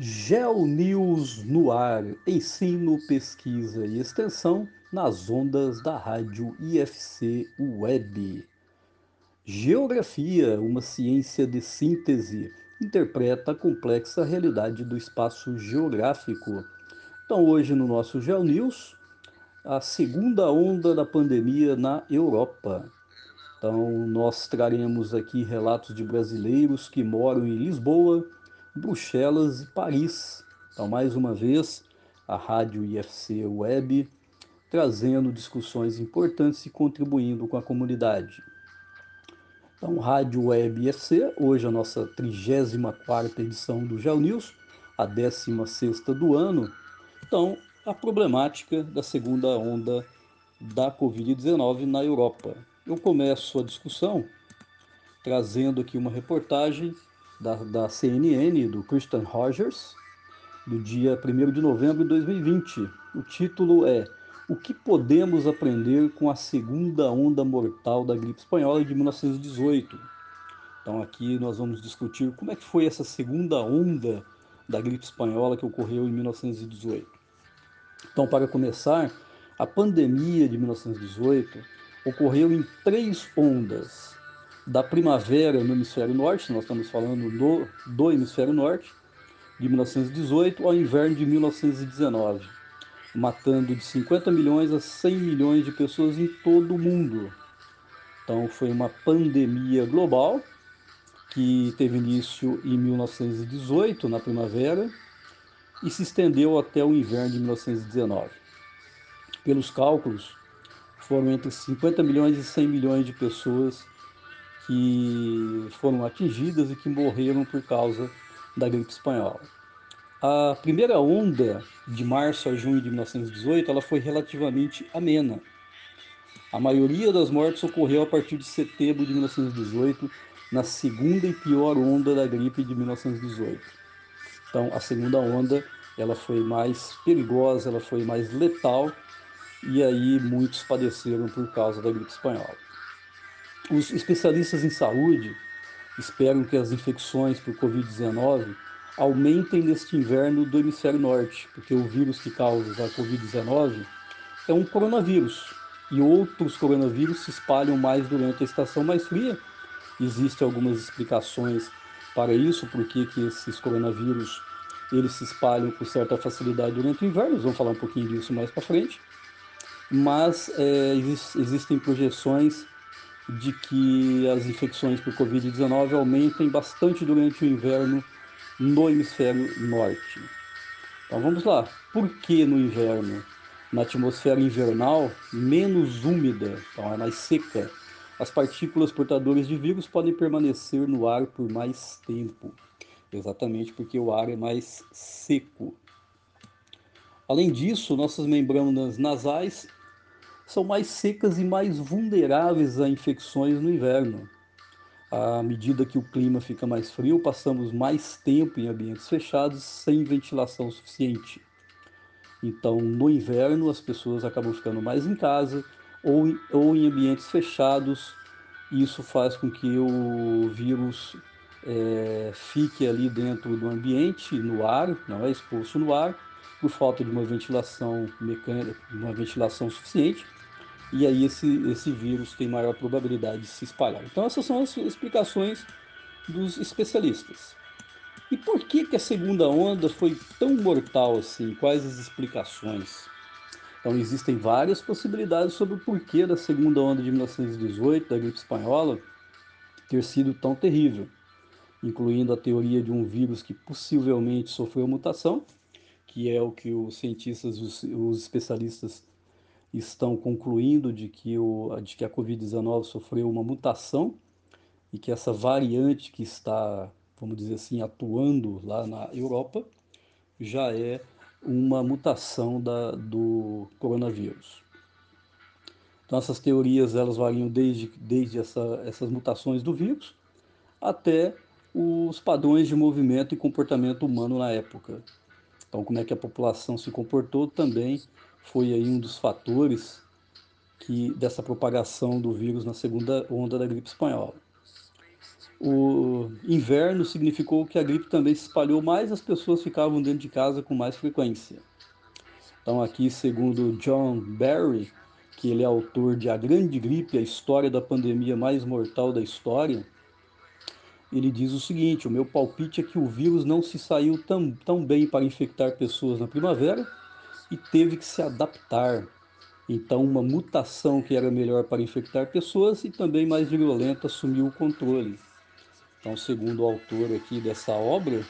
GeoNews no ar, ensino, pesquisa e extensão nas ondas da rádio IFC Web. Geografia, uma ciência de síntese, interpreta a complexa realidade do espaço geográfico. Então, hoje no nosso GeoNews, a segunda onda da pandemia na Europa. Então, nós traremos aqui relatos de brasileiros que moram em Lisboa, Bruxelas e Paris. Então, mais uma vez, a Rádio IFC Web trazendo discussões importantes e contribuindo com a comunidade. Então, Rádio Web IFC, hoje a nossa 34ª edição do Geo News, a 16ª do ano. Então, a problemática da segunda onda da Covid-19 na Europa. Eu começo a discussão trazendo aqui uma reportagem da, da CNN, do Christian Rogers, do dia 1 de novembro de 2020. O título é O que podemos aprender com a segunda onda mortal da gripe espanhola de 1918? Então aqui nós vamos discutir como é que foi essa segunda onda da gripe espanhola que ocorreu em 1918. Então, para começar, a pandemia de 1918 ocorreu em três ondas da primavera no hemisfério norte, nós estamos falando do, do hemisfério norte, de 1918 ao inverno de 1919, matando de 50 milhões a 100 milhões de pessoas em todo o mundo. Então foi uma pandemia global que teve início em 1918, na primavera, e se estendeu até o inverno de 1919. Pelos cálculos, foram entre 50 milhões e 100 milhões de pessoas que foram atingidas e que morreram por causa da gripe espanhola. A primeira onda, de março a junho de 1918, ela foi relativamente amena. A maioria das mortes ocorreu a partir de setembro de 1918, na segunda e pior onda da gripe de 1918. Então, a segunda onda, ela foi mais perigosa, ela foi mais letal, e aí muitos padeceram por causa da gripe espanhola. Os especialistas em saúde esperam que as infecções por Covid-19 aumentem neste inverno do hemisfério norte, porque o vírus que causa a Covid-19 é um coronavírus e outros coronavírus se espalham mais durante a estação mais fria. Existem algumas explicações para isso, porque que esses coronavírus eles se espalham com certa facilidade durante o inverno, vamos falar um pouquinho disso mais para frente. Mas é, existem projeções de que as infecções por Covid-19 aumentem bastante durante o inverno no hemisfério norte. Então vamos lá. Por que no inverno? Na atmosfera invernal, menos úmida, então é mais seca, as partículas portadoras de vírus podem permanecer no ar por mais tempo, exatamente porque o ar é mais seco. Além disso, nossas membranas nasais são mais secas e mais vulneráveis a infecções no inverno. À medida que o clima fica mais frio, passamos mais tempo em ambientes fechados sem ventilação suficiente. Então, no inverno, as pessoas acabam ficando mais em casa ou, ou em ambientes fechados. Isso faz com que o vírus é, fique ali dentro do ambiente, no ar, não é exposto no ar, por falta de uma ventilação mecânica, uma ventilação suficiente e aí esse, esse vírus tem maior probabilidade de se espalhar. Então essas são as explicações dos especialistas. E por que, que a segunda onda foi tão mortal assim? Quais as explicações? Então existem várias possibilidades sobre o porquê da segunda onda de 1918, da gripe espanhola, ter sido tão terrível, incluindo a teoria de um vírus que possivelmente sofreu mutação, que é o que os cientistas, os, os especialistas estão concluindo de que, o, de que a Covid-19 sofreu uma mutação e que essa variante que está, vamos dizer assim, atuando lá na Europa já é uma mutação da, do coronavírus. Então essas teorias elas variam desde, desde essa, essas mutações do vírus até os padrões de movimento e comportamento humano na época. Então como é que a população se comportou também foi aí um dos fatores que dessa propagação do vírus na segunda onda da gripe espanhola. O inverno significou que a gripe também se espalhou mais, as pessoas ficavam dentro de casa com mais frequência. Então, aqui, segundo John Barry, que ele é autor de A Grande Gripe, a história da pandemia mais mortal da história, ele diz o seguinte: o meu palpite é que o vírus não se saiu tão, tão bem para infectar pessoas na primavera e teve que se adaptar. Então, uma mutação que era melhor para infectar pessoas e também mais virulenta assumiu o controle. Então, segundo o autor aqui dessa obra,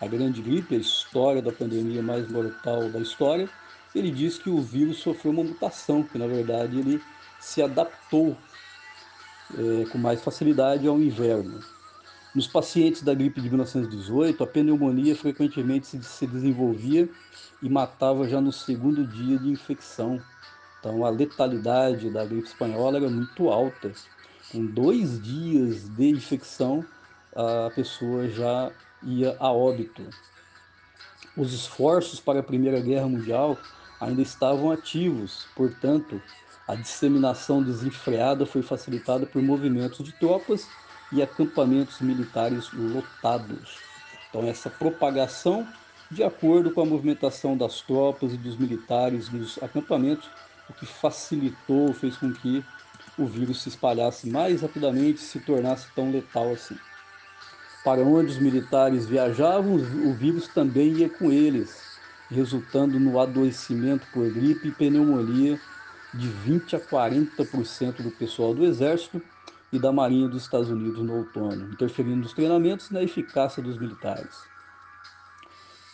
A Grande Gripe, a história da pandemia mais mortal da história, ele diz que o vírus sofreu uma mutação, que na verdade ele se adaptou é, com mais facilidade ao inverno. Nos pacientes da gripe de 1918, a pneumonia frequentemente se, se desenvolvia e matava já no segundo dia de infecção. Então, a letalidade da gripe espanhola era muito alta. Com dois dias de infecção, a pessoa já ia a óbito. Os esforços para a Primeira Guerra Mundial ainda estavam ativos, portanto, a disseminação desenfreada foi facilitada por movimentos de tropas e acampamentos militares lotados. Então, essa propagação, de acordo com a movimentação das tropas e dos militares nos acampamentos, o que facilitou, fez com que o vírus se espalhasse mais rapidamente e se tornasse tão letal assim. Para onde os militares viajavam, o vírus também ia com eles, resultando no adoecimento por gripe e pneumonia de 20 a 40% do pessoal do Exército e da Marinha dos Estados Unidos no outono, interferindo nos treinamentos e na eficácia dos militares.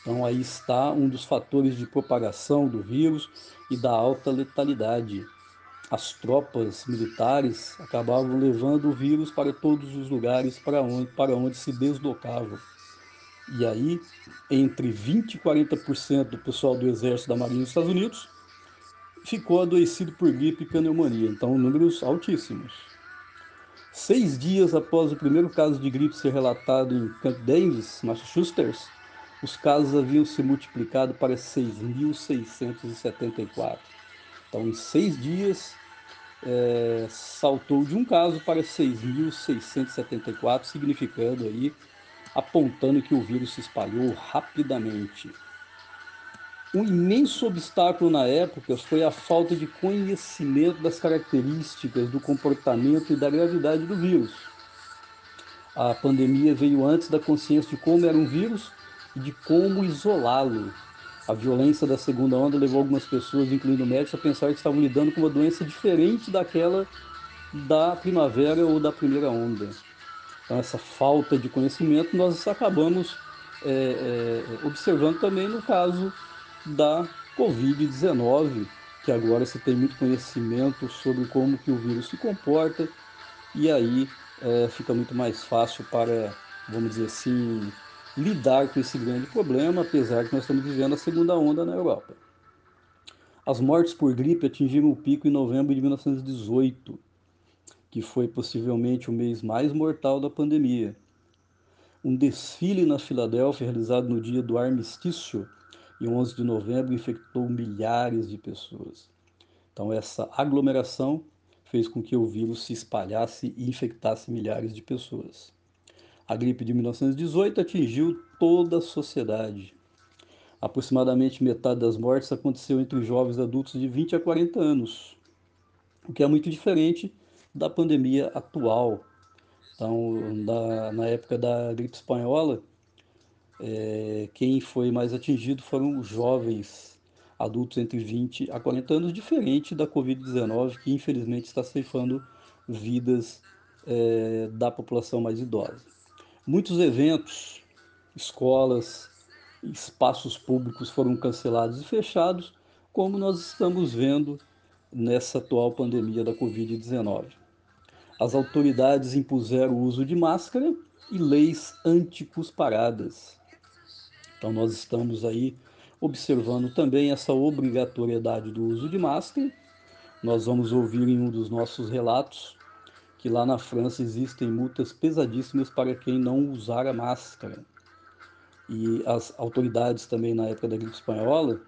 Então aí está um dos fatores de propagação do vírus e da alta letalidade. As tropas militares acabavam levando o vírus para todos os lugares para onde, para onde se deslocavam. E aí, entre 20% e 40% do pessoal do Exército da Marinha dos Estados Unidos ficou adoecido por gripe e pneumonia. Então, números altíssimos. Seis dias após o primeiro caso de gripe ser relatado em Camp Davis, Massachusetts, os casos haviam se multiplicado para 6.674. Então, em seis dias, é, saltou de um caso para 6.674, significando aí, apontando que o vírus se espalhou rapidamente. Um imenso obstáculo na época foi a falta de conhecimento das características do comportamento e da gravidade do vírus. A pandemia veio antes da consciência de como era um vírus e de como isolá-lo. A violência da segunda onda levou algumas pessoas, incluindo médicos, a pensar que estavam lidando com uma doença diferente daquela da primavera ou da primeira onda. Então, essa falta de conhecimento nós acabamos é, é, observando também no caso da Covid-19, que agora se tem muito conhecimento sobre como que o vírus se comporta e aí é, fica muito mais fácil para, vamos dizer assim, lidar com esse grande problema, apesar que nós estamos vivendo a segunda onda na Europa. As mortes por gripe atingiram o pico em novembro de 1918, que foi possivelmente o mês mais mortal da pandemia. Um desfile na Filadélfia, realizado no dia do armistício, e 11 de novembro infectou milhares de pessoas. Então, essa aglomeração fez com que o vírus se espalhasse e infectasse milhares de pessoas. A gripe de 1918 atingiu toda a sociedade. Aproximadamente metade das mortes aconteceu entre jovens adultos de 20 a 40 anos, o que é muito diferente da pandemia atual. Então, da, na época da gripe espanhola, é, quem foi mais atingido foram jovens adultos entre 20 a 40 anos, diferente da Covid-19, que infelizmente está ceifando vidas é, da população mais idosa. Muitos eventos, escolas, espaços públicos foram cancelados e fechados, como nós estamos vendo nessa atual pandemia da Covid-19. As autoridades impuseram o uso de máscara e leis anticusparadas. Então, nós estamos aí observando também essa obrigatoriedade do uso de máscara. Nós vamos ouvir em um dos nossos relatos que lá na França existem multas pesadíssimas para quem não usar a máscara. E as autoridades também na época da gripe espanhola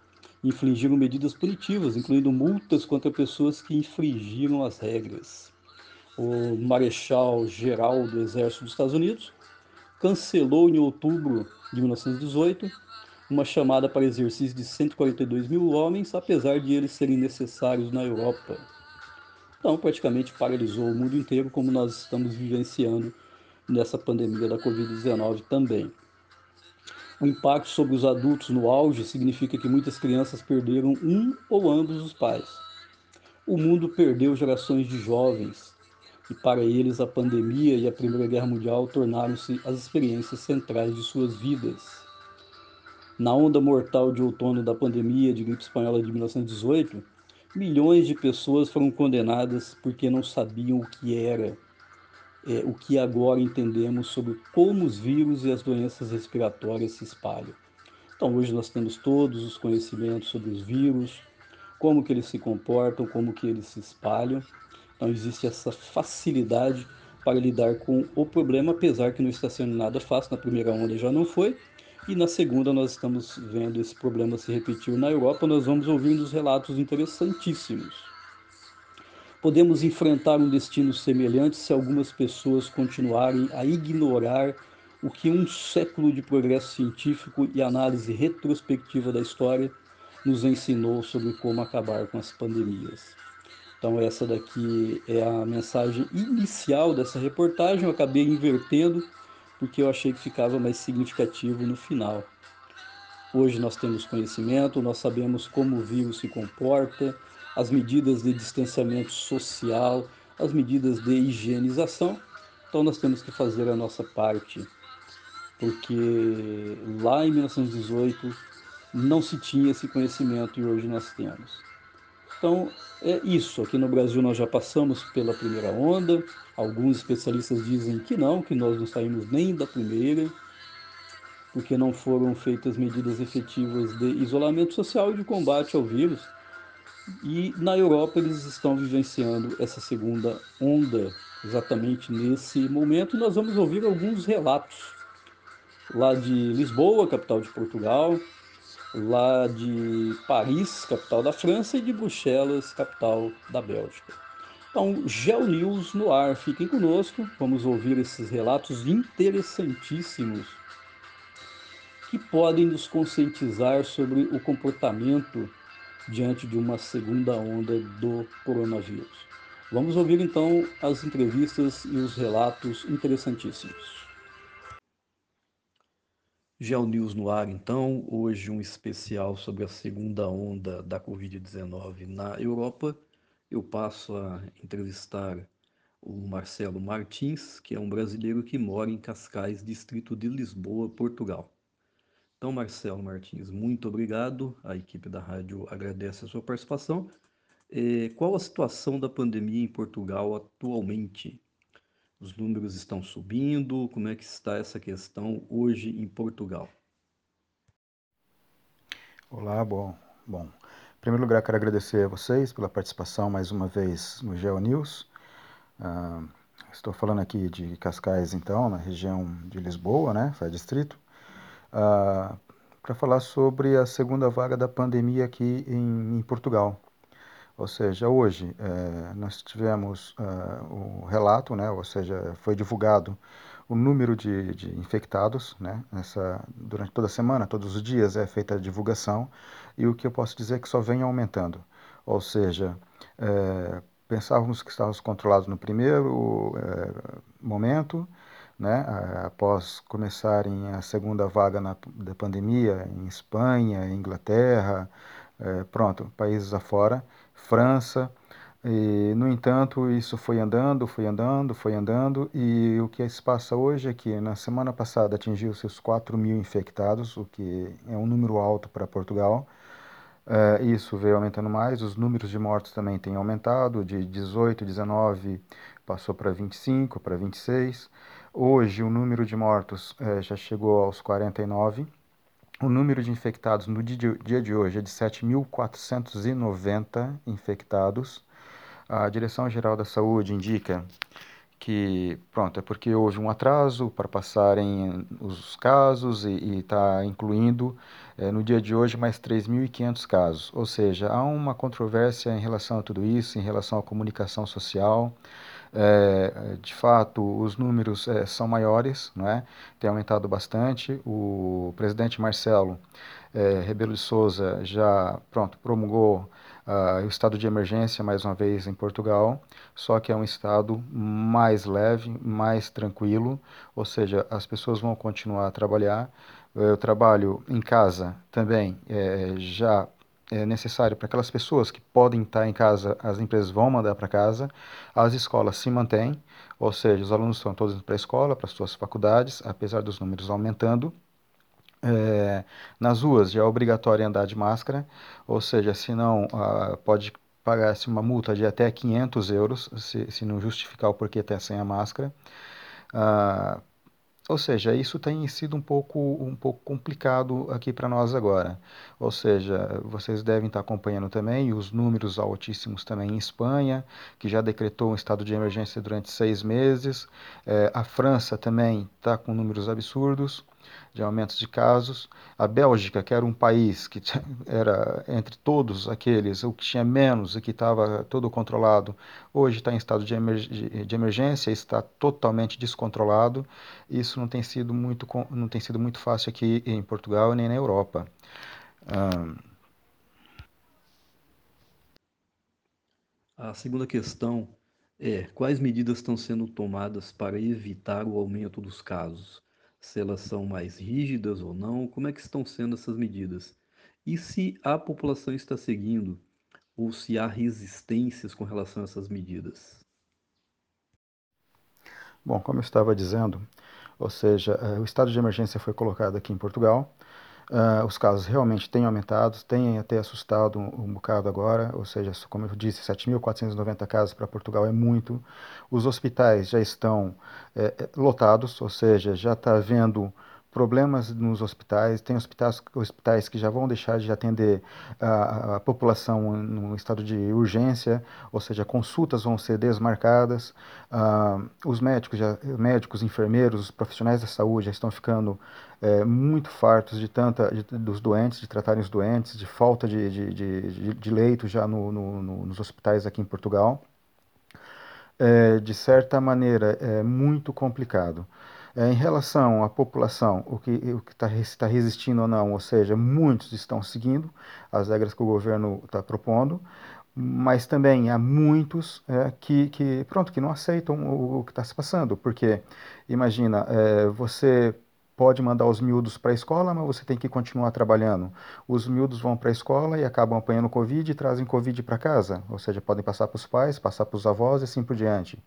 infligiram medidas punitivas, incluindo multas contra pessoas que infringiram as regras. o Marechal Geral do Exército dos Estados Unidos, cancelou em outubro de 1918 uma chamada para exercício de 142 mil homens, apesar de eles serem necessários na Europa. Então, praticamente paralisou o mundo inteiro, como nós estamos vivenciando nessa pandemia da Covid-19 também. O impacto sobre os adultos no auge significa que muitas crianças perderam um ou ambos os pais. O mundo perdeu gerações de jovens, e para eles a pandemia e a Primeira Guerra Mundial tornaram-se as experiências centrais de suas vidas. Na onda mortal de outono da pandemia de gripe espanhola de 1918, milhões de pessoas foram condenadas porque não sabiam o que era, é, o que agora entendemos sobre como os vírus e as doenças respiratórias se espalham. Então hoje nós temos todos os conhecimentos sobre os vírus, como que eles se comportam, como que eles se espalham. Então existe essa facilidade para lidar com o problema, apesar que não está sendo nada fácil, na primeira onda já não foi, e na segunda, nós estamos vendo esse problema se repetir na Europa. Nós vamos ouvir uns relatos interessantíssimos. Podemos enfrentar um destino semelhante se algumas pessoas continuarem a ignorar o que um século de progresso científico e análise retrospectiva da história nos ensinou sobre como acabar com as pandemias. Então, essa daqui é a mensagem inicial dessa reportagem. Eu acabei invertendo porque eu achei que ficava mais significativo no final. Hoje nós temos conhecimento, nós sabemos como o vírus se comporta, as medidas de distanciamento social, as medidas de higienização. Então nós temos que fazer a nossa parte, porque lá em 1918 não se tinha esse conhecimento e hoje nós temos. Então, é isso. Aqui no Brasil nós já passamos pela primeira onda. Alguns especialistas dizem que não, que nós não saímos nem da primeira, porque não foram feitas medidas efetivas de isolamento social e de combate ao vírus. E na Europa eles estão vivenciando essa segunda onda exatamente nesse momento. Nós vamos ouvir alguns relatos lá de Lisboa, capital de Portugal, lá de Paris, capital da França, e de Bruxelas, capital da Bélgica. Então, GeoNews no ar, fiquem conosco, vamos ouvir esses relatos interessantíssimos que podem nos conscientizar sobre o comportamento diante de uma segunda onda do coronavírus. Vamos ouvir então as entrevistas e os relatos interessantíssimos. GeoNews no ar, então, hoje um especial sobre a segunda onda da Covid-19 na Europa. Eu passo a entrevistar o Marcelo Martins, que é um brasileiro que mora em Cascais, distrito de Lisboa, Portugal. Então, Marcelo Martins, muito obrigado. A equipe da rádio agradece a sua participação. É, qual a situação da pandemia em Portugal atualmente? Os números estão subindo? Como é que está essa questão hoje em Portugal? Olá, bom. Bom, em primeiro lugar, quero agradecer a vocês pela participação mais uma vez no GeoNews. Uh, estou falando aqui de Cascais, então, na região de Lisboa, né, faz distrito, uh, para falar sobre a segunda vaga da pandemia aqui em, em Portugal. Ou seja, hoje é, nós tivemos uh, o relato, né, ou seja, foi divulgado o número de, de infectados, né, nessa, durante toda a semana, todos os dias é feita a divulgação, e o que eu posso dizer é que só vem aumentando. Ou seja, é, pensávamos que estávamos controlados no primeiro momento, né, após começarem a segunda vaga na, da pandemia em Espanha, Inglaterra, pronto, países afora, França. E, no entanto, isso foi andando, foi andando, foi andando, e o que se passa hoje é que na semana passada atingiu seus 4 mil infectados, o que é um número alto para Portugal. É, isso veio aumentando mais, os números de mortos também têm aumentado, de 18, 19 passou para 25, para 26. Hoje o número de mortos é, já chegou aos 49 o número de infectados no dia de hoje é de 7.490 infectados. A Direção-Geral da Saúde indica que, pronto, é porque houve um atraso para passarem os casos e está incluindo é, no dia de hoje mais 3.500 casos. Ou seja, há uma controvérsia em relação a tudo isso, em relação à comunicação social. É, de fato, os números é, são maiores, não é? tem aumentado bastante. O presidente Marcelo é, Rebelo de Souza já pronto, promulgou uh, o estado de emergência mais uma vez em Portugal, só que é um estado mais leve, mais tranquilo, ou seja, as pessoas vão continuar a trabalhar. Eu trabalho em casa também, é, já é necessário para aquelas pessoas que podem estar em casa, as empresas vão mandar para casa, as escolas se mantêm, ou seja, os alunos estão todos indo para a escola, para as suas faculdades, apesar dos números aumentando. É, nas ruas já é obrigatório andar de máscara, ou seja, se não, ah, pode pagar-se uma multa de até 500 euros, se, se não justificar o porquê está sem a máscara. Ah, ou seja, isso tem sido um pouco, um pouco complicado aqui para nós agora. Ou seja, vocês devem estar acompanhando também os números altíssimos também em Espanha, que já decretou um estado de emergência durante seis meses. É, a França também está com números absurdos de aumentos de casos. A Bélgica, que era um país que era entre todos aqueles o que tinha menos e que estava todo controlado, hoje está em estado de, de emergência, está totalmente descontrolado. Isso não tem sido muito, não tem sido muito fácil aqui em Portugal nem na Europa. A segunda questão é: quais medidas estão sendo tomadas para evitar o aumento dos casos? Se elas são mais rígidas ou não, como é que estão sendo essas medidas? E se a população está seguindo ou se há resistências com relação a essas medidas? Bom, como eu estava dizendo, ou seja, eh, o estado de emergência foi colocado aqui em Portugal Uh, os casos realmente têm aumentado, têm até assustado um, um bocado agora, ou seja, como eu disse, 7.490 casos para Portugal é muito. Os hospitais já estão é, lotados, ou seja, já está havendo problemas nos hospitais, tem hospitais, hospitais que já vão deixar de atender a, a população no estado de urgência, ou seja, consultas vão ser desmarcadas, uh, os médicos, já, médicos, enfermeiros, os profissionais da saúde já estão ficando é, muito fartos de tanta de, dos doentes, de tratarem os doentes, de falta de, de, de, de leito já no, no, no, nos hospitais aqui em Portugal. É, de certa maneira, é muito complicado. É, em relação à população, o que está tá resistindo ou não, ou seja, muitos estão seguindo as regras que o governo está propondo, mas também há muitos é, que, que, pronto, que não aceitam o, o que está se passando, porque imagina, é, você pode mandar os miúdos para a escola, mas você tem que continuar trabalhando. Os miúdos vão para a escola e acabam apanhando Covid e trazem Covid para casa, ou seja, podem passar para os pais, passar para os avós e assim por diante.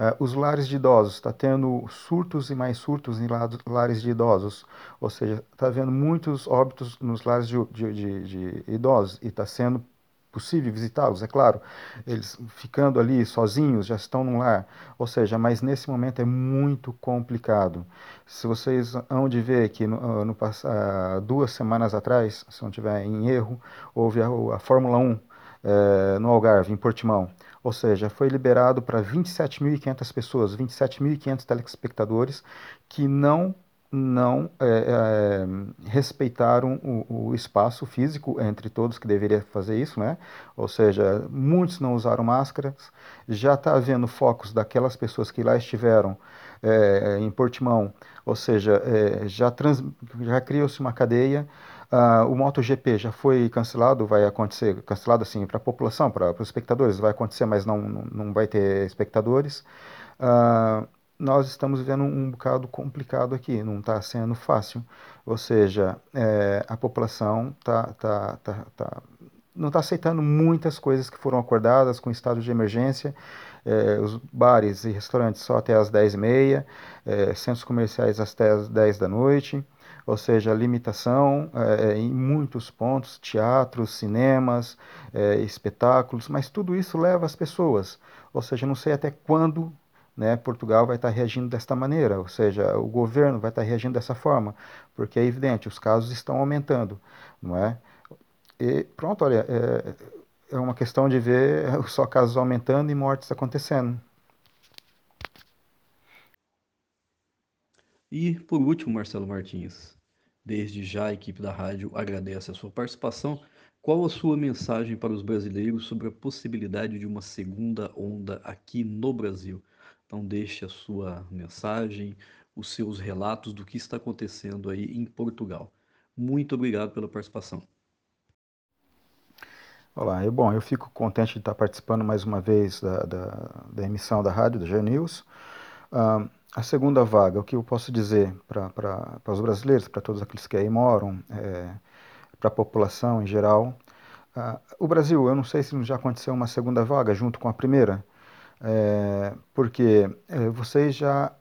Uh, os lares de idosos, está tendo surtos e mais surtos em lares de idosos, ou seja, está havendo muitos óbitos nos lares de, de, de, de idosos e está sendo possível visitá-los, é claro, eles ficando ali sozinhos, já estão no lar, ou seja, mas nesse momento é muito complicado. Se vocês hão de ver que no, ah, no, uh, duas semanas atrás, se não tiver em erro, houve a, a Fórmula 1 uh, eh, no Algarve, em Portimão, ou seja, foi liberado para 27.500 pessoas, 27.500 telespectadores que não não é, é, respeitaram o, o, espaço físico entre todos que deveria fazer isso, né? Ou seja, muitos não usaram máscaras. Já está havendo focos daquelas pessoas que lá estiveram é, em Portimão, ou seja, é, já, já criou-se uma cadeia. Uh, o MotoGP já foi cancelado, vai acontecer, cancelado assim para a população, para os espectadores, vai acontecer, mas não, não vai ter espectadores. Uh, nós estamos vivendo um bocado complicado aqui, não está sendo fácil. Ou seja, é, a população tá, tá, tá, tá não está aceitando muitas coisas que foram acordadas com estado de emergência. É, os bares e restaurantes só até as 10h30, é, centros comerciais até as 10 da noite ou seja, limitação é, em muitos pontos, teatros, cinemas, é, espetáculos, mas tudo isso leva as pessoas, ou seja, não sei até quando né, Portugal vai estar reagindo desta maneira, ou seja, o governo vai estar reagindo dessa forma, porque é evidente, os casos estão aumentando, não é? E pronto, olha, é, é uma questão de ver só casos aumentando e mortes acontecendo. E por último, Marcelo Martins, desde já a equipe da rádio agradece a sua participação Qual a sua mensagem para os brasileiros sobre a possibilidade de uma segunda onda aqui no Brasil? Então, deixe a sua mensagem, os seus relatos do que está acontecendo aí em Portugal. Muito obrigado pela participação. Olá, eu, bom, eu fico contente de estar participando mais uma vez da, da, da emissão da rádio, da G-News. Uh, a segunda vaga, o que eu posso dizer para os brasileiros, para todos aqueles que aí moram, é, para a população em geral. Uh, o Brasil, eu não sei se já aconteceu uma segunda vaga junto com a primeira, é, porque é, vocês já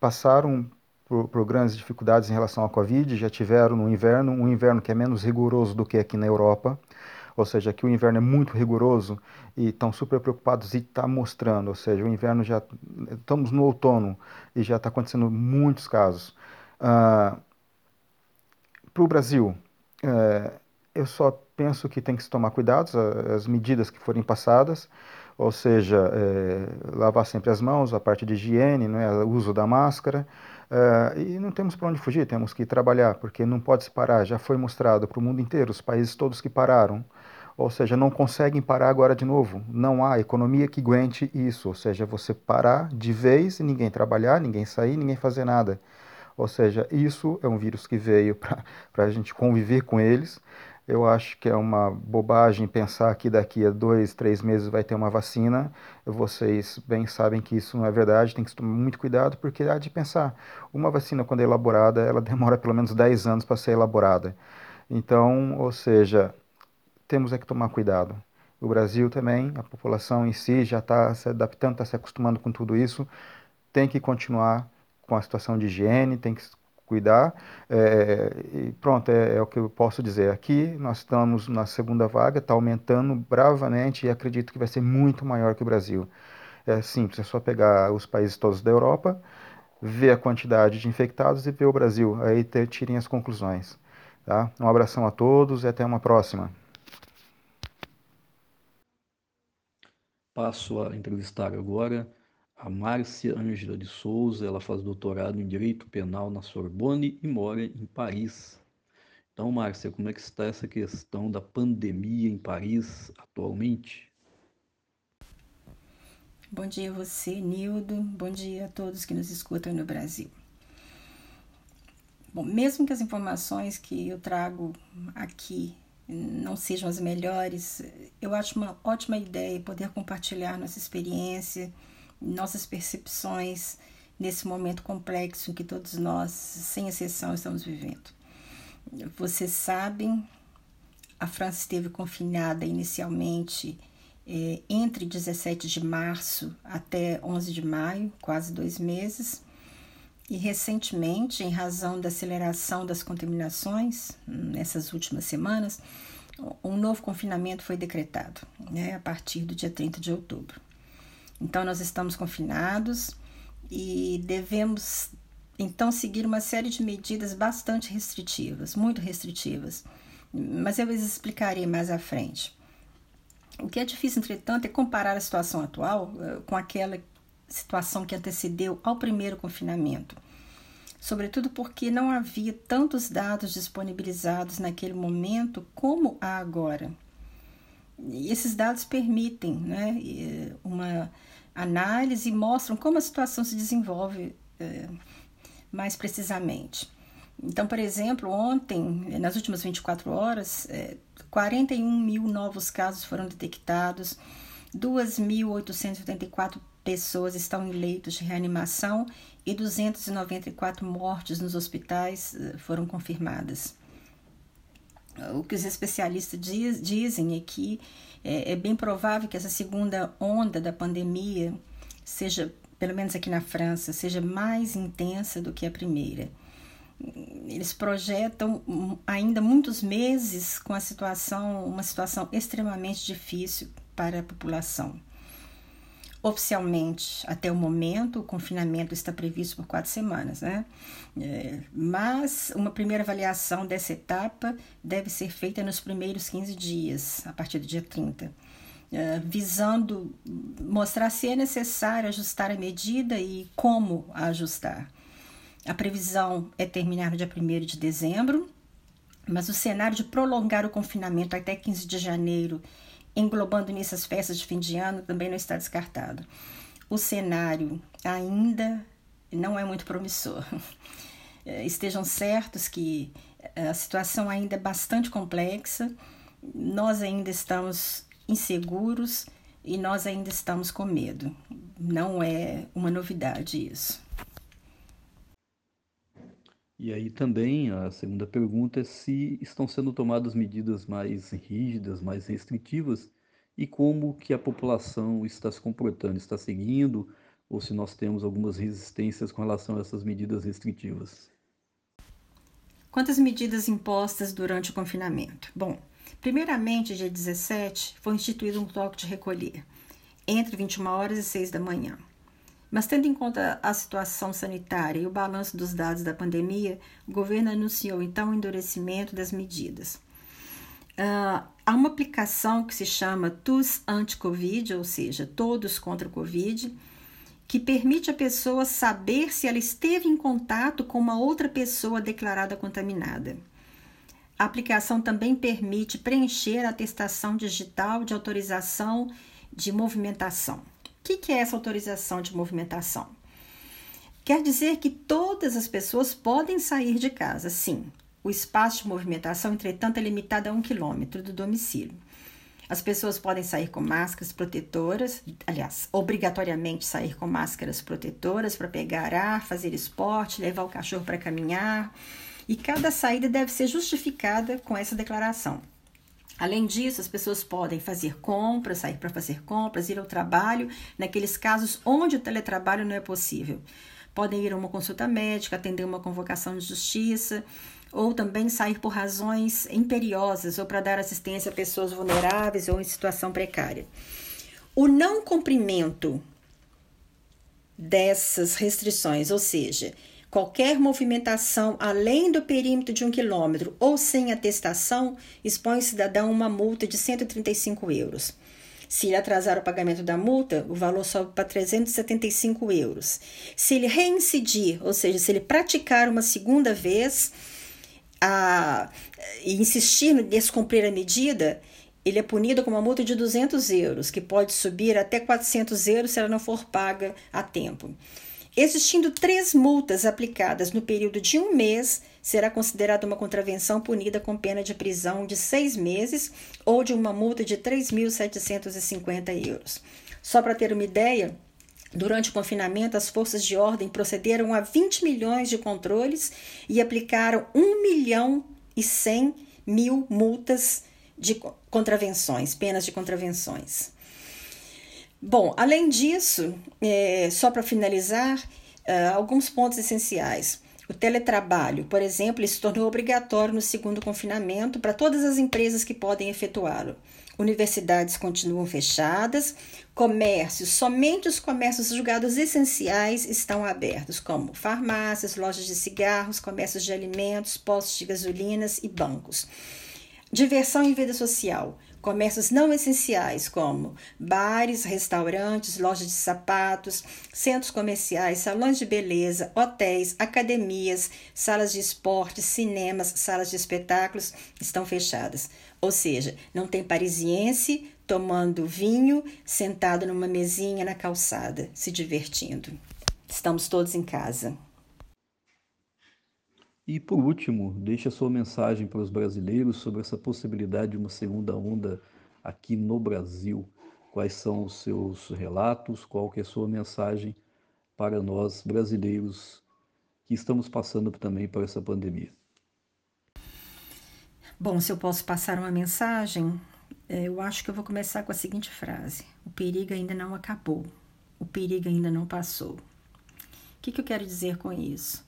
passaram por, por, grandes dificuldades em relação à Covid, já tiveram no inverno, um inverno que é menos rigoroso do que aqui na Europa, ou seja, aqui o inverno é muito rigoroso e estão super preocupados e está mostrando, ou seja, o inverno já, estamos no outono e já está acontecendo muitos casos. Ah, Para o Brasil, é, eu só penso que tem que se tomar cuidado, as medidas que forem passadas, ou seja, é, lavar sempre as mãos, a parte de higiene, né, o uso da máscara, é, e não temos para onde fugir, temos que trabalhar, porque não pode se parar, já foi mostrado para o mundo inteiro, os países todos que pararam, ou seja, não conseguem parar agora de novo, não há economia que aguente isso, ou seja, você parar de vez e ninguém trabalhar, ninguém sair, ninguém fazer nada. Ou seja, isso é um vírus que veio para a gente conviver com eles, eu acho que é uma bobagem pensar que daqui a dois, três meses vai ter uma vacina. Vocês bem sabem que isso não é verdade, tem que tomar muito cuidado, porque há de pensar, uma vacina, quando é elaborada, ela demora pelo menos 10 anos para ser elaborada. Então, ou seja, temos é que tomar cuidado. O Brasil também, a população em si já está se adaptando, está se acostumando com tudo isso, tem que continuar com a situação de higiene, tem que cuidar. É, e pronto, é, é, o que eu posso dizer. Aqui nós estamos na segunda vaga, está aumentando bravamente e acredito que vai ser muito maior que o Brasil. É simples, é só pegar os países todos da Europa, ver a quantidade de infectados e ver o Brasil. Aí tirem as conclusões. Tá? Um abração a todos e até uma próxima. Passo a entrevistar agora a Márcia Ângela de Souza, ela faz doutorado em Direito Penal na Sorbonne e mora em Paris. Então, Márcia, como é que está essa questão da pandemia em Paris atualmente? Bom dia a você, Nildo. Bom dia a todos que nos escutam no Brasil. Bom, mesmo que as informações que eu trago aqui não sejam as melhores, eu acho uma ótima ideia poder compartilhar nossa experiência, nossas percepções nesse momento complexo que todos nós, sem exceção, estamos vivendo. Vocês sabem, a França esteve confinada inicialmente é, entre 17 de março até 11 de maio, quase dois meses. E recentemente, em razão da aceleração das contaminações nessas últimas semanas, um novo confinamento foi decretado né, a partir do dia 30 de outubro. Então, nós estamos confinados e devemos então seguir uma série de medidas bastante restritivas, muito restritivas, mas eu explicarei mais à frente. O que é difícil, entretanto, é comparar a situação atual uh, com aquela situação que antecedeu ao primeiro confinamento, sobretudo porque não havia tantos dados disponibilizados naquele momento como há agora. E esses dados permitem né, uma análise e mostram como a situação se desenvolve é, mais precisamente. Então, por exemplo, ontem, nas últimas 24 horas, é, 41 mil novos casos foram detectados, 2.884 pessoas estão em leitos de reanimação e 294 mortes nos hospitais é, foram confirmadas. O que os especialistas diz, dizem é que é, é bem provável que essa segunda onda da pandemia seja, pelo menos aqui na França, seja mais intensa do que a primeira. Eles projetam ainda muitos meses com a situação, uma situação extremamente difícil para a população. Oficialmente, até o momento, o confinamento está previsto por quatro semanas, né? É, mas uma primeira avaliação dessa etapa deve ser feita nos primeiros 15 dias, a partir do dia 30, é, visando mostrar se é necessário ajustar a medida e como ajustar. A previsão é terminar no dia 1 de dezembro, mas o cenário de prolongar o confinamento até 15 de janeiro, englobando nisso as festas de fim de ano, também não está descartado. O cenário ainda não é muito promissor. É, estejam certos que a situação ainda é bastante complexa, nós ainda estamos inseguros e nós ainda estamos com medo. Não é uma novidade isso. E aí também a segunda pergunta é se estão sendo tomadas medidas mais rígidas, mais restritivas e como que a população está se comportando, está seguindo ou se nós temos algumas resistências com relação a essas medidas restritivas. Quantas medidas impostas durante o confinamento? Bom, primeiramente, dia 17, foi instituído um toque de recolher entre 21 horas e 6 da manhã. Mas, tendo em conta a situação sanitária e o balanço dos dados da pandemia, o governo anunciou então o endurecimento das medidas. Uh, há uma aplicação que se chama TUS Anti-Covid, ou seja, Todos contra o Covid, que permite a pessoa saber se ela esteve em contato com uma outra pessoa declarada contaminada. A aplicação também permite preencher a atestação digital de autorização de movimentação que, que é essa autorização de movimentação? Quer dizer que todas as pessoas podem sair de casa, sim. O espaço de movimentação, entretanto, é limitado a um quilômetro do domicílio. As pessoas podem sair com máscaras protetoras, aliás, obrigatoriamente sair com máscaras protetoras para pegar ar, fazer esporte, levar o cachorro para caminhar. E cada saída deve ser justificada com essa declaração. Além disso, as pessoas podem fazer compras, sair para fazer compras, ir ao trabalho, naqueles casos onde o teletrabalho não é possível. Podem ir a uma consulta médica, atender uma convocação de justiça, ou também sair por razões imperiosas ou para dar assistência a pessoas vulneráveis ou em situação precária. O não cumprimento dessas restrições, ou seja, Qualquer movimentação além do perímetro de um quilômetro ou sem atestação expõe o cidadão a uma multa de 135 euros. Se ele atrasar o pagamento da multa, o valor sobe para 375 euros. Se ele reincidir, ou seja, se ele praticar uma segunda vez a, e insistir em descumprir a medida, ele é punido com uma multa de 200 euros, que pode subir até 400 euros se ela não for paga a tempo. Existindo três multas aplicadas no período de um mês, será considerada uma contravenção punida com pena de prisão de seis meses ou de uma multa de 3.750 euros. Só para ter uma ideia, Durante o confinamento, as forças de ordem procederam a 20 milhões de controles e aplicaram 1 milhão e 100 mil multas de contravenções, penas de contravenções. Bom, além disso, é, só para finalizar, é, alguns pontos essenciais. O teletrabalho, por exemplo, se tornou obrigatório no segundo confinamento para todas as empresas que podem efetuá-lo. Universidades continuam fechadas, comércios, somente os comércios julgados essenciais estão abertos, como farmácias, lojas de cigarros, comércios de alimentos, postos de gasolinas e bancos. Diversão e vida social. Comércios não essenciais, como bares, restaurantes, lojas de sapatos, centros comerciais, salões de beleza, hotéis, academias, salas de esporte, cinemas, salas de espetáculos, estão fechadas. Ou seja, não tem parisiense tomando vinho, sentado numa mesinha na calçada, se divertindo. Estamos todos em casa. E por último, deixe a sua mensagem para os brasileiros sobre essa possibilidade de uma segunda onda aqui no Brasil. Quais são os seus relatos? Qual que é a sua mensagem para nós brasileiros que estamos passando também por essa pandemia? Bom, se eu posso passar uma mensagem, é, eu acho que eu vou começar com a seguinte frase: O perigo ainda não acabou, o perigo ainda não passou. O que, que eu quero dizer com isso?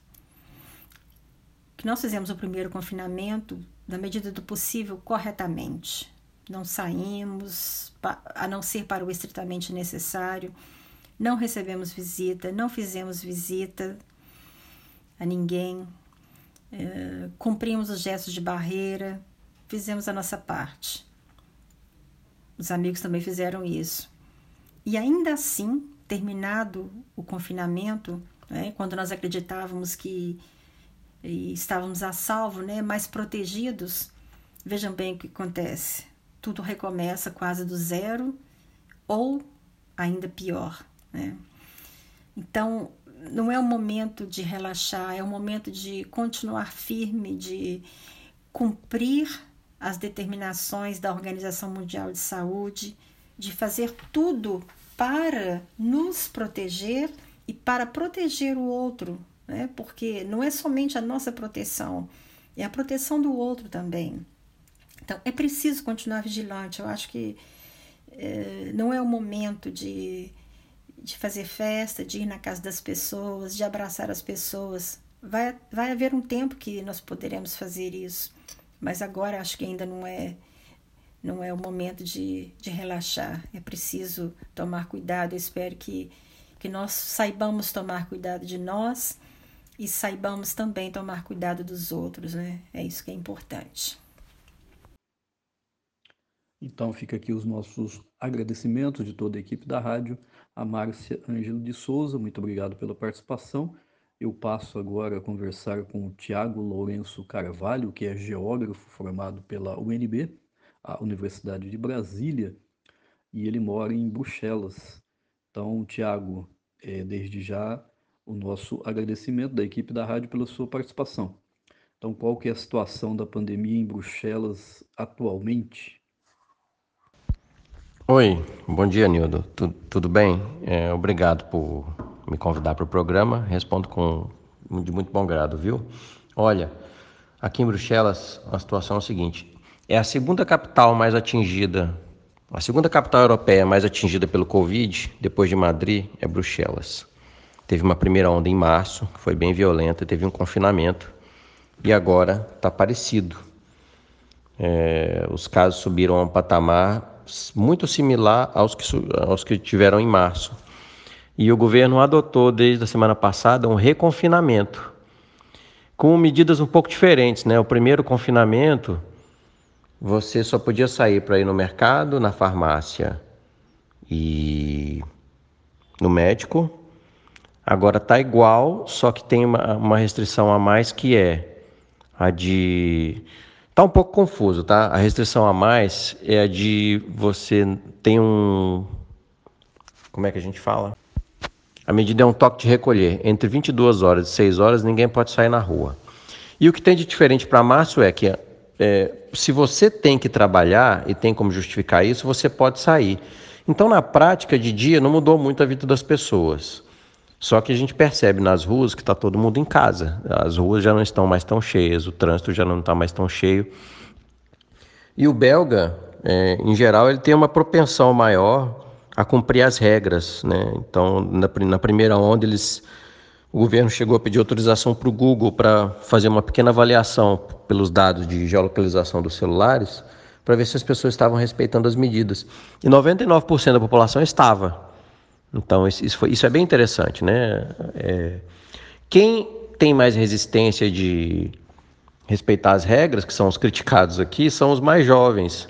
Que nós fizemos o primeiro confinamento, na medida do possível, corretamente. Não saímos, a não ser para o estritamente necessário, não recebemos visita, não fizemos visita a ninguém, é, cumprimos os gestos de barreira, fizemos a nossa parte. Os amigos também fizeram isso. E ainda assim, terminado o confinamento, né, quando nós acreditávamos que e estávamos a salvo, né, mais protegidos, vejam bem o que acontece. Tudo recomeça quase do zero ou ainda pior, né? Então, não é o momento de relaxar, é o momento de continuar firme, de cumprir as determinações da Organização Mundial de Saúde, de fazer tudo para nos proteger e para proteger o outro, né? porque não é somente a nossa proteção, é a proteção do outro também. Então, é preciso continuar vigilante. Eu acho que é, não é o momento de, de fazer festa, de ir na casa das pessoas, de abraçar as pessoas. Vai, vai haver um tempo que nós poderemos fazer isso, mas agora acho que ainda não é não é o momento de, de relaxar. É preciso tomar cuidado. Eu espero que que nós saibamos tomar cuidado de nós e saibamos também tomar cuidado dos outros, né? É isso que é importante. Então fica aqui os nossos agradecimentos de toda a equipe da rádio, a Márcia Ângelo de Souza, muito obrigado pela participação. Eu passo agora a conversar com o Tiago Lourenço Carvalho, que é geógrafo formado pela UNB, a Universidade de Brasília, e ele mora em Bruxelas. Então, Tiago, é, desde já o nosso agradecimento da equipe da rádio pela sua participação. Então, qual que é a situação da pandemia em Bruxelas atualmente? Oi, bom dia, Nildo. Tudo, tudo bem? É, obrigado por me convidar para o programa. Respondo com de muito bom grado, viu? Olha, aqui em Bruxelas a situação é a seguinte: é a segunda capital mais atingida a segunda capital europeia mais atingida pelo Covid, depois de Madrid, é Bruxelas. Teve uma primeira onda em março, que foi bem violenta, teve um confinamento, e agora está parecido. É, os casos subiram a um patamar muito similar aos que, aos que tiveram em março. E o governo adotou desde a semana passada um reconfinamento, com medidas um pouco diferentes. Né? O primeiro confinamento você só podia sair para ir no mercado, na farmácia e no médico. Agora tá igual, só que tem uma, uma restrição a mais que é a de Tá um pouco confuso, tá? A restrição a mais é a de você tem um como é que a gente fala? A medida é um toque de recolher. Entre 22 horas e 6 horas ninguém pode sair na rua. E o que tem de diferente para março é que é, se você tem que trabalhar e tem como justificar isso, você pode sair. Então, na prática de dia, não mudou muito a vida das pessoas. Só que a gente percebe nas ruas que está todo mundo em casa. As ruas já não estão mais tão cheias, o trânsito já não está mais tão cheio. E o belga, é, em geral, ele tem uma propensão maior a cumprir as regras. Né? Então, na, na primeira onda, eles o governo chegou a pedir autorização para o Google para fazer uma pequena avaliação pelos dados de geolocalização dos celulares, para ver se as pessoas estavam respeitando as medidas. E 99% da população estava. Então, isso, foi, isso é bem interessante. Né? É, quem tem mais resistência de respeitar as regras, que são os criticados aqui, são os mais jovens.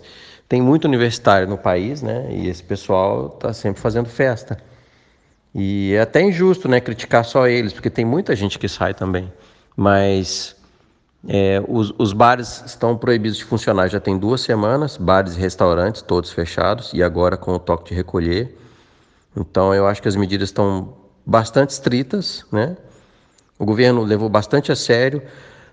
Tem muito universitário no país, né? E esse pessoal está sempre fazendo festa. E é até injusto, né, criticar só eles, porque tem muita gente que sai também. Mas é, os, os, bares estão proibidos de funcionar já tem duas semanas, bares e restaurantes todos fechados, e agora com o toque de recolher. Então eu acho que as medidas estão bastante estritas, né? O governo levou bastante a sério.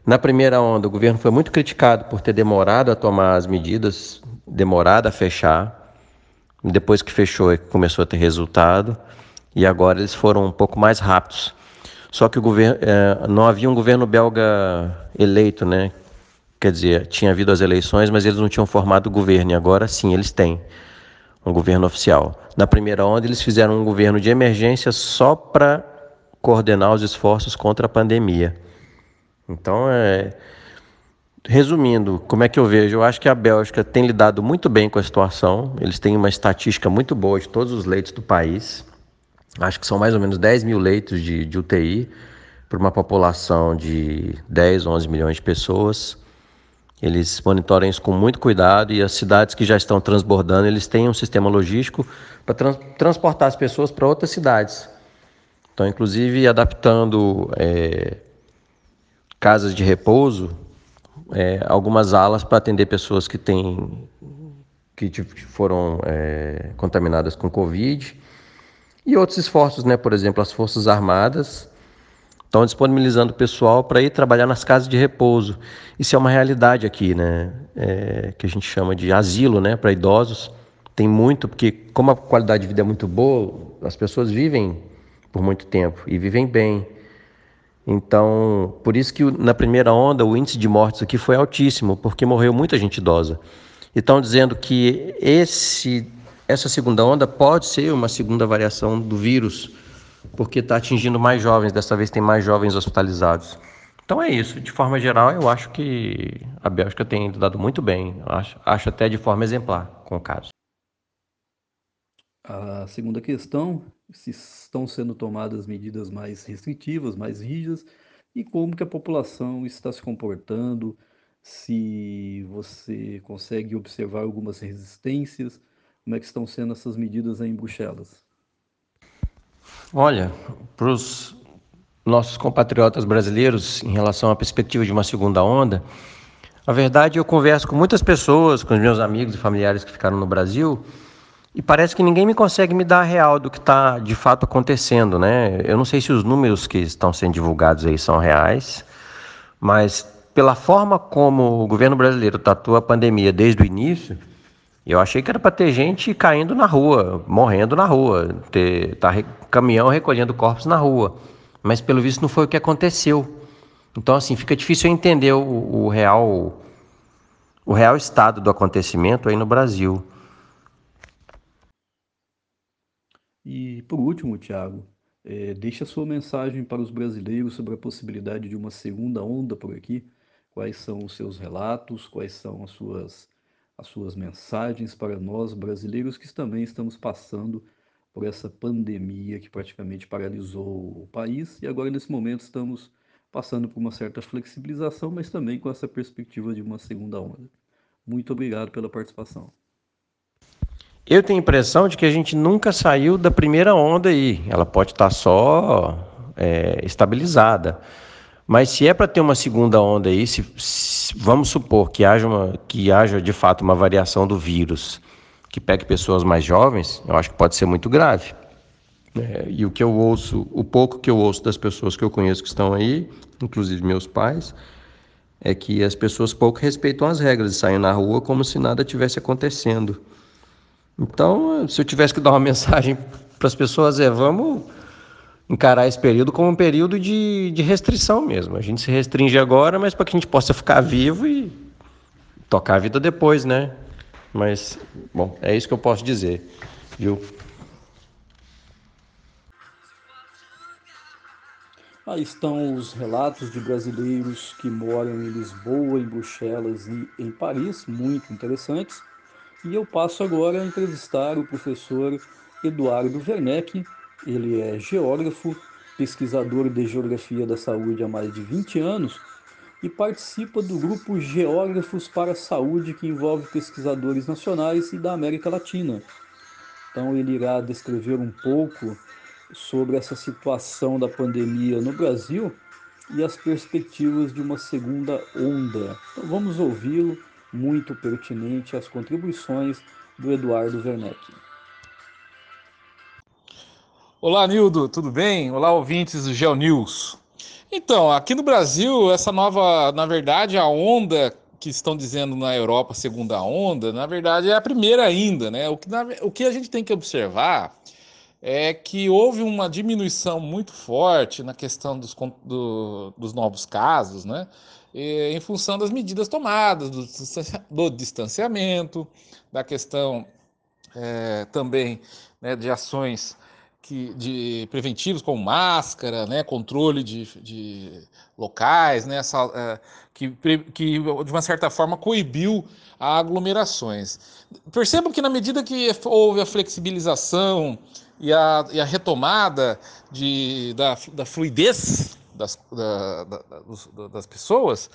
Na primeira onda, o governo foi muito criticado por ter demorado a tomar as medidas, demorado a fechar. Depois que fechou, é começou a ter resultado e agora eles foram um pouco mais rápidos. Só que o governo, é, não havia um governo belga eleito, né? Quer dizer, tinha havido as eleições, mas eles não tinham formado o governo, e agora sim eles têm um governo oficial. Na primeira onda, eles fizeram um governo de emergência só para coordenar os esforços contra a pandemia. Então, é... resumindo, como é que eu vejo? Eu acho que a Bélgica tem lidado muito bem com a situação, eles têm uma estatística muito boa de todos os leitos do país. Acho que são mais ou menos 10 mil leitos de, de UTI para uma população de 10, 11 milhões de pessoas. Eles monitoram isso com muito cuidado e as cidades que já estão transbordando, eles têm um sistema logístico para trans transportar as pessoas para outras cidades. Então, inclusive, adaptando é, casas de repouso, é, algumas alas para atender pessoas que têm que foram é, contaminadas com Covid e outros esforços, né? Por exemplo, as Forças Armadas estão disponibilizando pessoal para ir trabalhar nas casas de repouso. Isso é uma realidade aqui, né? É, que a gente chama de asilo, né? Para idosos. Tem muito, porque como a qualidade de vida é muito boa, as pessoas vivem por muito tempo e vivem bem. Então, por isso que na primeira onda o índice de mortes aqui foi altíssimo, porque morreu muita gente idosa. E estão dizendo que esse, essa segunda onda pode ser uma segunda variação do vírus, porque está atingindo mais jovens, dessa vez tem mais jovens hospitalizados. Então é isso, de forma geral, eu acho que a Bélgica tem dado muito bem, acho, acho até de forma exemplar com o caso. A segunda questão, se estão sendo tomadas medidas mais restritivas, mais rígidas, e como que a população está se comportando, se você consegue observar algumas resistências, como é que estão sendo essas medidas aí em Bruxelas? Olha, para os nossos compatriotas brasileiros, em relação à perspectiva de uma segunda onda, a verdade eu converso com muitas pessoas, com os meus amigos e familiares que ficaram no Brasil, e parece que ninguém me consegue me dar a real do que está de fato acontecendo, né? Eu não sei se os números que estão sendo divulgados aí são reais, mas pela forma como o governo brasileiro tratou a pandemia desde o início, eu achei que era para ter gente caindo na rua, morrendo na rua, ter tá, caminhão recolhendo corpos na rua. Mas pelo visto não foi o que aconteceu. Então assim fica difícil entender o, o real o real estado do acontecimento aí no Brasil. E por último, Tiago, é, deixa a sua mensagem para os brasileiros sobre a possibilidade de uma segunda onda por aqui quais são os seus relatos, quais são as suas, as suas mensagens para nós brasileiros que também estamos passando por essa pandemia que praticamente paralisou o país e agora nesse momento estamos passando por uma certa flexibilização, mas também com essa perspectiva de uma segunda onda. Muito obrigado pela participação. Eu tenho a impressão de que a gente nunca saiu da primeira onda aí. Ela pode estar só é, estabilizada. Mas se é para ter uma segunda onda aí, se, se, vamos supor que haja, uma, que haja de fato uma variação do vírus que pegue pessoas mais jovens, eu acho que pode ser muito grave. É, e o que eu ouço, o pouco que eu ouço das pessoas que eu conheço que estão aí, inclusive meus pais, é que as pessoas pouco respeitam as regras e saem na rua como se nada tivesse acontecendo. Então, se eu tivesse que dar uma mensagem para as pessoas é vamos encarar esse período como um período de, de restrição mesmo. A gente se restringe agora, mas para que a gente possa ficar vivo e tocar a vida depois, né? Mas, bom, é isso que eu posso dizer, viu? Aí estão os relatos de brasileiros que moram em Lisboa, em Bruxelas e em Paris, muito interessantes. E eu passo agora a entrevistar o professor Eduardo Werneck, ele é geógrafo, pesquisador de geografia da saúde há mais de 20 anos e participa do grupo Geógrafos para a Saúde, que envolve pesquisadores nacionais e da América Latina. Então, ele irá descrever um pouco sobre essa situação da pandemia no Brasil e as perspectivas de uma segunda onda. Então, vamos ouvi-lo, muito pertinente às contribuições do Eduardo Werneck. Olá, Nildo, tudo bem? Olá, ouvintes do GeoNews. Então, aqui no Brasil, essa nova, na verdade, a onda que estão dizendo na Europa, segunda onda, na verdade é a primeira ainda, né? O que, na, o que a gente tem que observar é que houve uma diminuição muito forte na questão dos, do, dos novos casos, né? E, em função das medidas tomadas, do, do distanciamento, da questão é, também né, de ações que, de preventivos como máscara, né, controle de, de locais, né, essa, é, que, que de uma certa forma coibiu aglomerações. Percebam que na medida que houve a flexibilização e a, e a retomada de, da, da fluidez das, da, da, das pessoas,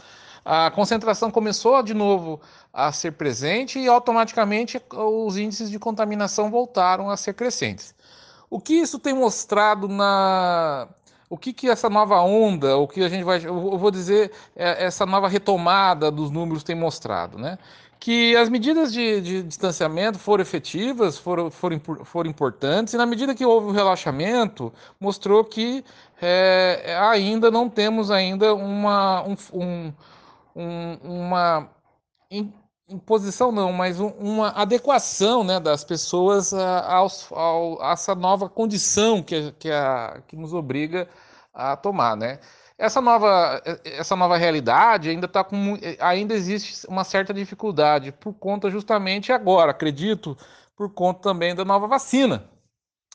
a concentração começou de novo a ser presente e automaticamente os índices de contaminação voltaram a ser crescentes. O que isso tem mostrado na. o que, que essa nova onda, o que a gente vai, eu vou dizer, é, essa nova retomada dos números tem mostrado, né? Que as medidas de, de distanciamento foram efetivas, foram, foram, foram importantes, e na medida que houve o relaxamento, mostrou que é, ainda não temos ainda uma, um, um, um, uma imposição não, mas um, uma adequação né, das pessoas a, aos, ao, a essa nova condição que, que, a, que nos obriga a tomar. Né? Essa, nova, essa nova realidade ainda, tá com, ainda existe uma certa dificuldade por conta justamente agora, acredito, por conta também da nova vacina.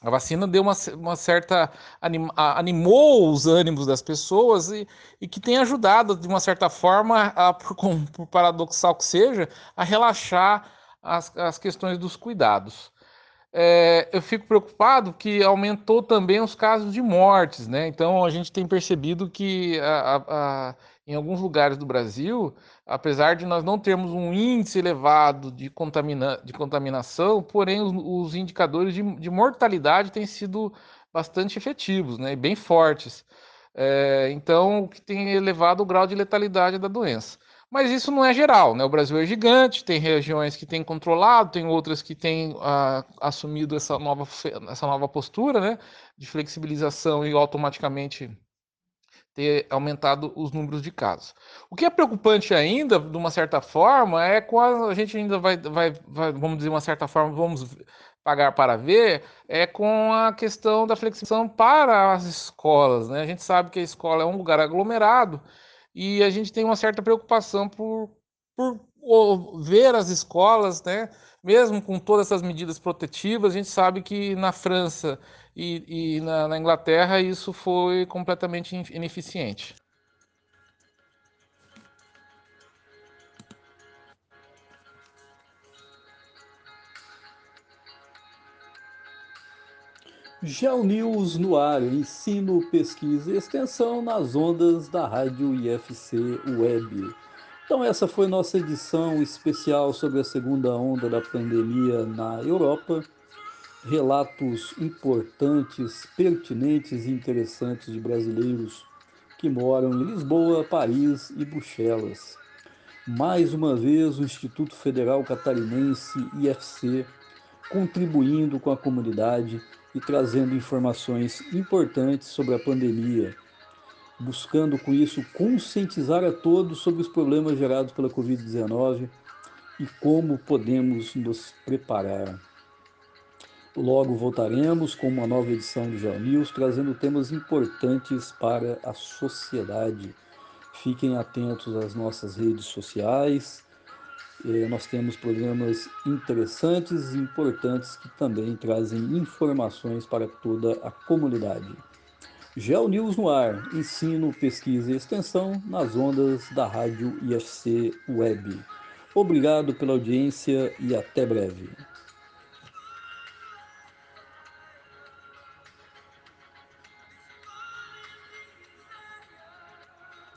A vacina deu uma, uma certa. Anim, animou os ânimos das pessoas e, e, que tem ajudado, de uma certa forma, a, por, por, paradoxal que seja, a relaxar as, as questões dos cuidados. É, eu fico preocupado que aumentou também os casos de mortes, né? Então a gente tem percebido que a, a, em alguns lugares do Brasil apesar de nós não termos um índice elevado de, contamina de contaminação, porém os, os indicadores de, de, mortalidade têm sido bastante efetivos, né, bem fortes. É, então, o que tem elevado o grau de letalidade da doença. Mas isso não é geral, né? O Brasil é gigante, tem regiões que têm controlado, tem outras que têm ah, assumido essa nova, essa nova postura, né? De flexibilização e automaticamente ter aumentado os números de casos. O que é preocupante ainda, de uma certa forma, é quando a gente ainda vai, vai, vai, vamos dizer, uma certa forma, vamos pagar para ver, é com a questão da flexibilização para as escolas. Né? A gente sabe que a escola é um lugar aglomerado e a gente tem uma certa preocupação por, por ver as escolas, né? Mesmo com todas essas medidas protetivas, a gente sabe que na França e, e na, na Inglaterra isso foi completamente ineficiente. GeoNews no ar, ensino, pesquisa e extensão nas ondas da rádio IFC Web. Então essa foi nossa edição especial sobre a segunda onda da pandemia na Europa relatos importantes, pertinentes e interessantes de brasileiros que moram em Lisboa, Paris e Bruxelas. Mais uma vez, o Instituto Federal Catarinense, IFC, contribuindo com a comunidade e trazendo informações importantes sobre a pandemia, buscando com isso conscientizar a todos sobre os problemas gerados pela Covid-19 e como podemos nos preparar. Logo voltaremos com uma nova edição do Geo News, trazendo temas importantes para a sociedade. Fiquem atentos às nossas redes sociais. Eh, nós temos programas interessantes e importantes que também trazem informações para toda a comunidade. Geo News no ar, ensino, pesquisa e extensão nas ondas da rádio IFC Web. Obrigado pela audiência e até breve.